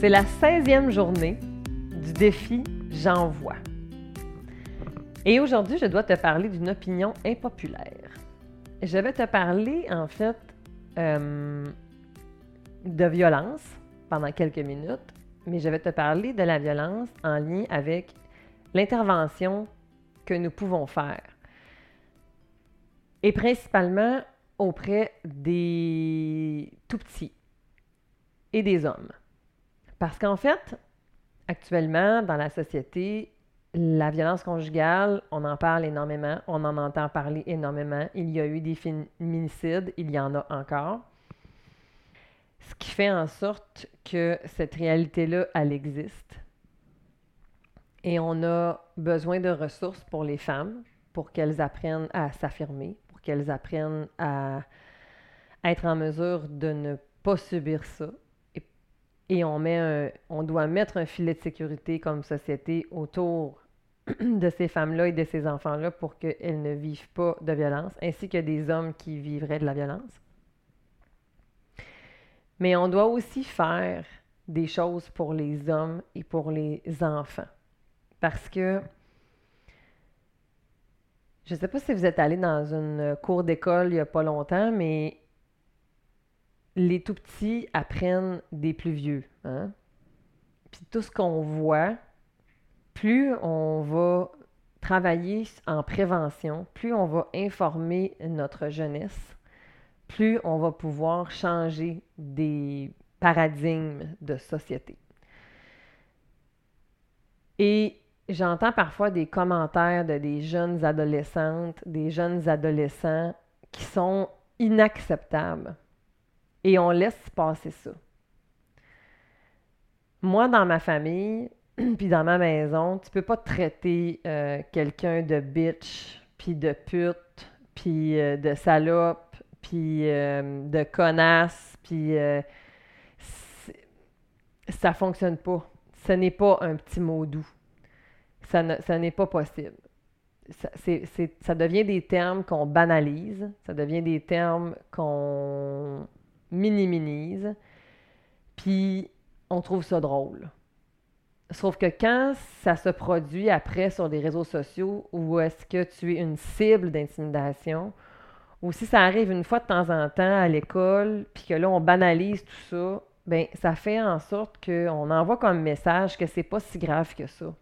C'est la 16e journée du défi J'envoie. Et aujourd'hui, je dois te parler d'une opinion impopulaire. Je vais te parler, en fait, euh, de violence pendant quelques minutes, mais je vais te parler de la violence en lien avec l'intervention que nous pouvons faire. Et principalement auprès des tout petits et des hommes. Parce qu'en fait, actuellement, dans la société, la violence conjugale, on en parle énormément, on en entend parler énormément. Il y a eu des féminicides, il y en a encore. Ce qui fait en sorte que cette réalité-là, elle existe. Et on a besoin de ressources pour les femmes, pour qu'elles apprennent à s'affirmer, pour qu'elles apprennent à être en mesure de ne pas subir ça, et on, met on doit mettre un filet de sécurité comme société autour de ces femmes-là et de ces enfants-là pour qu'elles ne vivent pas de violence, ainsi que des hommes qui vivraient de la violence. Mais on doit aussi faire des choses pour les hommes et pour les enfants. Parce que je ne sais pas si vous êtes allé dans une cour d'école il n'y a pas longtemps, mais les tout petits apprennent des plus vieux. Hein? Puis tout ce qu'on voit, plus on va travailler en prévention, plus on va informer notre jeunesse, plus on va pouvoir changer des paradigmes de société. Et j'entends parfois des commentaires de des jeunes adolescentes, des jeunes adolescents qui sont inacceptables et on laisse passer ça. Moi, dans ma famille, puis dans ma maison, tu peux pas traiter euh, quelqu'un de bitch, puis de pute, puis euh, de salope, puis euh, de connasse, puis ça fonctionne pas. Ce n'est pas un petit mot doux. Ça, n'est pas possible. Ça, ça devient des termes qu'on banalise, ça devient des termes qu'on minimise, puis on trouve ça drôle. Sauf que quand ça se produit après sur des réseaux sociaux où est-ce que tu es une cible d'intimidation, ou si ça arrive une fois de temps en temps à l'école, puis que là, on banalise tout ça, bien, ça fait en sorte qu'on envoie comme message que c'est pas si grave que ça.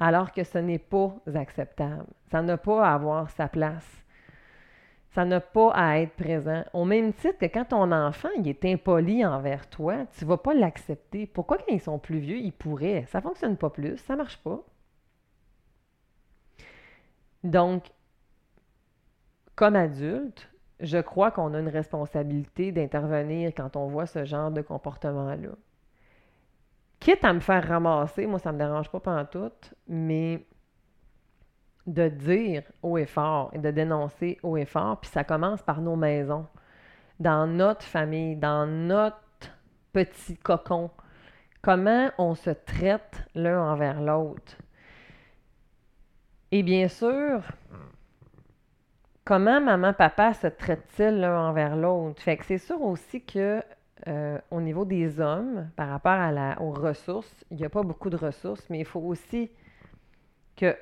Alors que ce n'est pas acceptable. Ça n'a pas à avoir sa place. Ça n'a pas à être présent. Au même titre que quand ton enfant il est impoli envers toi, tu ne vas pas l'accepter. Pourquoi quand ils sont plus vieux, ils pourraient? Ça ne fonctionne pas plus, ça ne marche pas. Donc, comme adulte, je crois qu'on a une responsabilité d'intervenir quand on voit ce genre de comportement-là. Quitte à me faire ramasser, moi ça ne me dérange pas pendant tout, mais de dire haut et fort et de dénoncer haut et fort, puis ça commence par nos maisons, dans notre famille, dans notre petit cocon. Comment on se traite l'un envers l'autre? Et bien sûr, comment maman, papa se traitent-ils l'un envers l'autre? Fait que c'est sûr aussi que euh, au niveau des hommes, par rapport à la, aux ressources, il n'y a pas beaucoup de ressources, mais il faut aussi que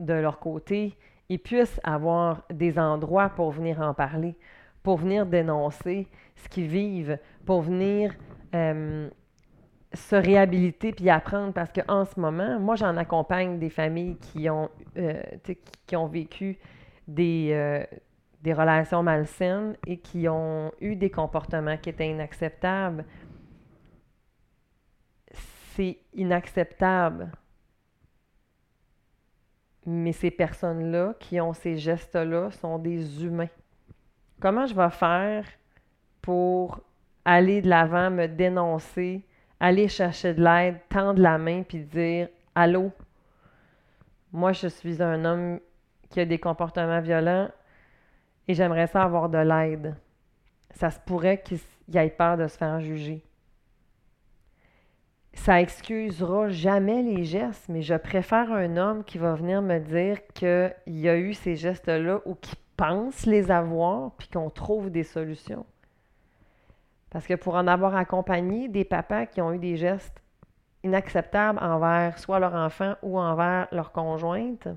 de leur côté, ils puissent avoir des endroits pour venir en parler, pour venir dénoncer ce qu'ils vivent, pour venir euh, se réhabiliter puis apprendre. Parce qu'en ce moment, moi, j'en accompagne des familles qui ont, euh, qui ont vécu des, euh, des relations malsaines et qui ont eu des comportements qui étaient inacceptables. C'est inacceptable mais ces personnes-là qui ont ces gestes-là sont des humains. Comment je vais faire pour aller de l'avant, me dénoncer, aller chercher de l'aide, tendre la main puis dire Allô, moi je suis un homme qui a des comportements violents et j'aimerais ça avoir de l'aide. Ça se pourrait qu'il ait peur de se faire juger ça excusera jamais les gestes, mais je préfère un homme qui va venir me dire qu'il y a eu ces gestes-là ou qui pense les avoir, puis qu'on trouve des solutions. Parce que pour en avoir accompagné des papas qui ont eu des gestes inacceptables envers soit leur enfant ou envers leur conjointe,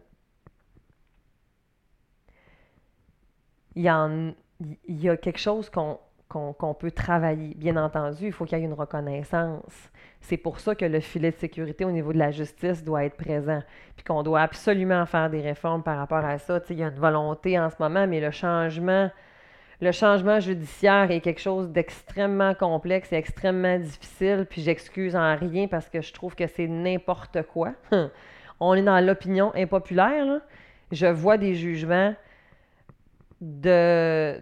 il y, y a quelque chose qu'on qu'on peut travailler. Bien entendu, il faut qu'il y ait une reconnaissance. C'est pour ça que le filet de sécurité au niveau de la justice doit être présent, puis qu'on doit absolument faire des réformes par rapport à ça. il y a une volonté en ce moment, mais le changement, le changement judiciaire est quelque chose d'extrêmement complexe et extrêmement difficile, puis j'excuse en rien parce que je trouve que c'est n'importe quoi. On est dans l'opinion impopulaire. Je vois des jugements de,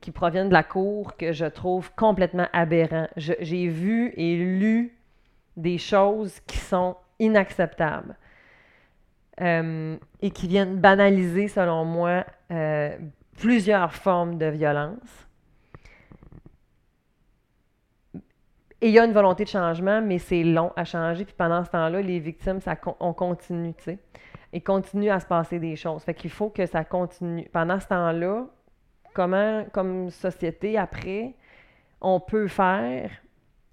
qui proviennent de la Cour que je trouve complètement aberrants. J'ai vu et lu des choses qui sont inacceptables euh, et qui viennent banaliser, selon moi, euh, plusieurs formes de violence. Et il y a une volonté de changement, mais c'est long à changer. Puis pendant ce temps-là, les victimes, ça, on continue, tu sais il continue à se passer des choses. Fait qu'il faut que ça continue. Pendant ce temps-là, comment, comme société, après, on peut faire,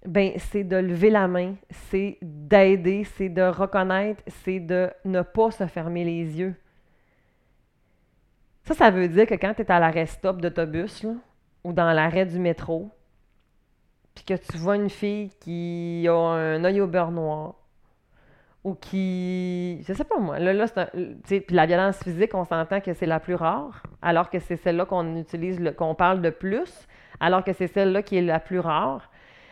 ben, c'est de lever la main, c'est d'aider, c'est de reconnaître, c'est de ne pas se fermer les yeux. Ça, ça veut dire que quand tu es à l'arrêt stop d'autobus ou dans l'arrêt du métro, puis que tu vois une fille qui a un œil au beurre noir, ou qui. Je sais pas moi. Là, là puis la violence physique, on s'entend que c'est la plus rare, alors que c'est celle-là qu'on utilise, qu'on parle de plus, alors que c'est celle-là qui est la plus rare,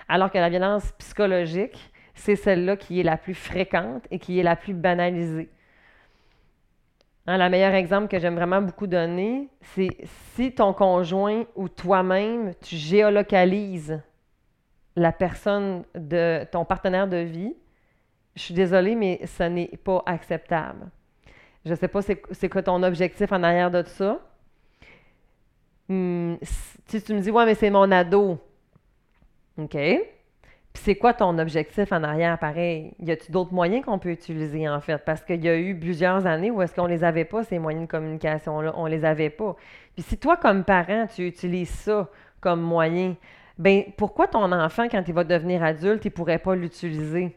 alors que la violence psychologique, c'est celle-là qui est la plus fréquente et qui est la plus banalisée. Hein, le meilleur exemple que j'aime vraiment beaucoup donner, c'est si ton conjoint ou toi-même, tu géolocalises la personne de ton partenaire de vie, je suis désolée, mais ce n'est pas acceptable. Je ne sais pas c'est quoi ton objectif en arrière de ça. Hmm, si tu me dis, ouais, mais c'est mon ado. OK. Puis c'est quoi ton objectif en arrière, pareil? Y a-t-il d'autres moyens qu'on peut utiliser, en fait? Parce qu'il y a eu plusieurs années où est-ce qu'on les avait pas, ces moyens de communication-là? On les avait pas. Puis si toi, comme parent, tu utilises ça comme moyen, ben pourquoi ton enfant, quand il va devenir adulte, il pourrait pas l'utiliser?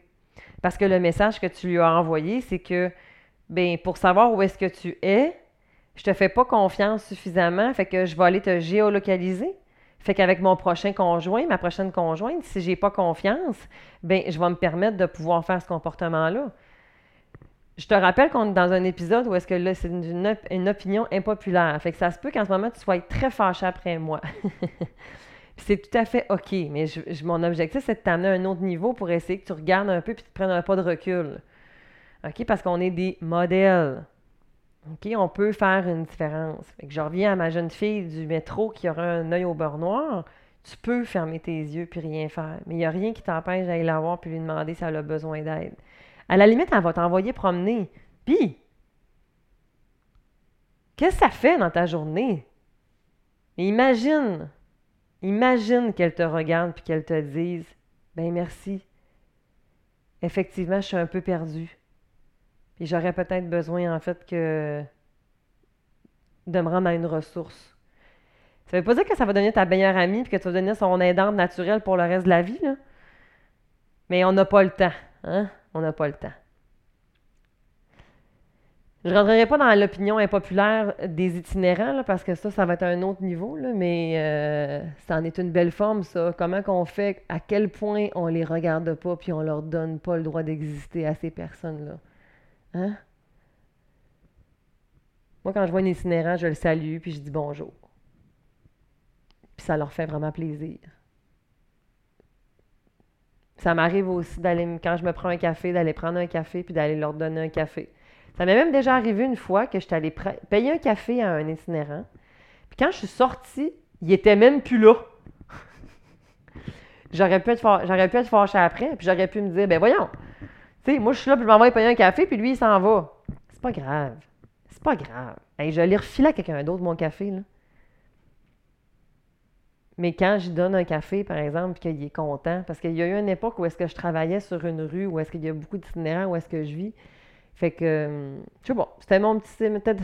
Parce que le message que tu lui as envoyé, c'est que, ben, pour savoir où est-ce que tu es, je te fais pas confiance suffisamment, fait que je vais aller te géolocaliser. Fait qu'avec mon prochain conjoint, ma prochaine conjointe, si j'ai pas confiance, ben, je vais me permettre de pouvoir faire ce comportement-là. Je te rappelle qu'on est dans un épisode où est-ce que là, c'est une, une, opinion impopulaire. Fait que ça se peut qu'en ce moment, tu sois très fâché après moi. c'est tout à fait OK, mais mon objectif, c'est de t'amener à un autre niveau pour essayer que tu regardes un peu que tu prennes un pas de recul. OK? Parce qu'on est des modèles. OK? On peut faire une différence. Fait que je reviens à ma jeune fille du métro qui aura un œil au beurre noir. Tu peux fermer tes yeux puis rien faire. Mais il n'y a rien qui t'empêche d'aller la voir puis lui demander si elle a besoin d'aide. À la limite, elle va t'envoyer promener. Puis, qu'est-ce que ça fait dans ta journée? imagine Imagine qu'elle te regarde puis qu'elle te dise Ben merci. Effectivement, je suis un peu perdue. Puis j'aurais peut-être besoin, en fait, que de me rendre à une ressource. Ça veut pas dire que ça va devenir ta meilleure amie puis que tu vas devenir son aidante naturelle pour le reste de la vie. Mais on n'a pas le temps, hein? On n'a pas le temps. Je ne rentrerai pas dans l'opinion impopulaire des itinérants, parce que ça, ça va être un autre niveau, mais euh, ça en est une belle forme, ça. Comment qu'on fait, à quel point on les regarde pas, puis on leur donne pas le droit d'exister à ces personnes-là? Hein? Moi, quand je vois un itinérant, je le salue, puis je dis bonjour. Puis ça leur fait vraiment plaisir. Ça m'arrive aussi d'aller, quand je me prends un café, d'aller prendre un café, puis d'aller leur donner un café. Ça m'est même déjà arrivé une fois que j'étais allée payer un café à un itinérant. Puis quand je suis sortie, il était même plus là. j'aurais pu, être j'aurais pu être fâchée après, puis j'aurais pu me dire, ben voyons, tu sais, moi je suis là, puis je payer un café, puis lui il s'en va. C'est pas grave. C'est pas grave. Je aller refiler à quelqu'un d'autre mon café, là. Mais quand je donne un café, par exemple, puis qu'il est content, parce qu'il y a eu une époque où est-ce que je travaillais sur une rue, où est-ce qu'il y a beaucoup d'itinérants, où est-ce que je vis, fait que, je sais pas, c'était mon petit.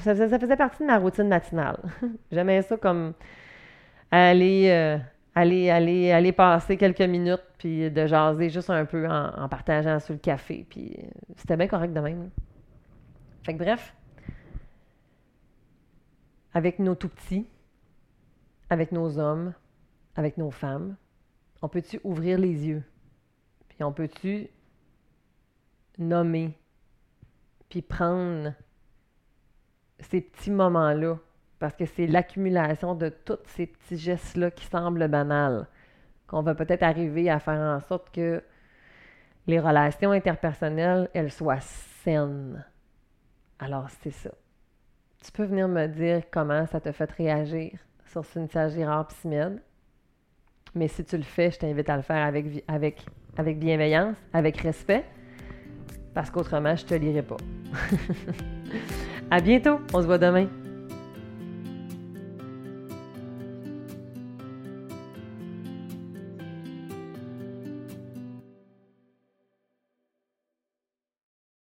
Ça faisait, partie de ma routine matinale. J'aimais ça comme aller, euh, aller, aller, aller passer quelques minutes, puis de jaser juste un peu en, partageant sur le café. Puis c'était bien correct de même. Fait que bref, avec nos tout petits, avec nos hommes, avec nos femmes, on peut-tu ouvrir les yeux? Puis on peut-tu nommer, puis prendre ces petits moments-là parce que c'est l'accumulation de tous ces petits gestes-là qui semblent banals qu'on va peut-être arriver à faire en sorte que les relations interpersonnelles, elles soient saines. Alors, c'est ça. Tu peux venir me dire comment ça te fait réagir sur Cynthia Girard Psymed. Mais si tu le fais, je t'invite à le faire avec, avec, avec bienveillance, avec respect, parce qu'autrement, je te lirai pas. à bientôt. On se voit demain.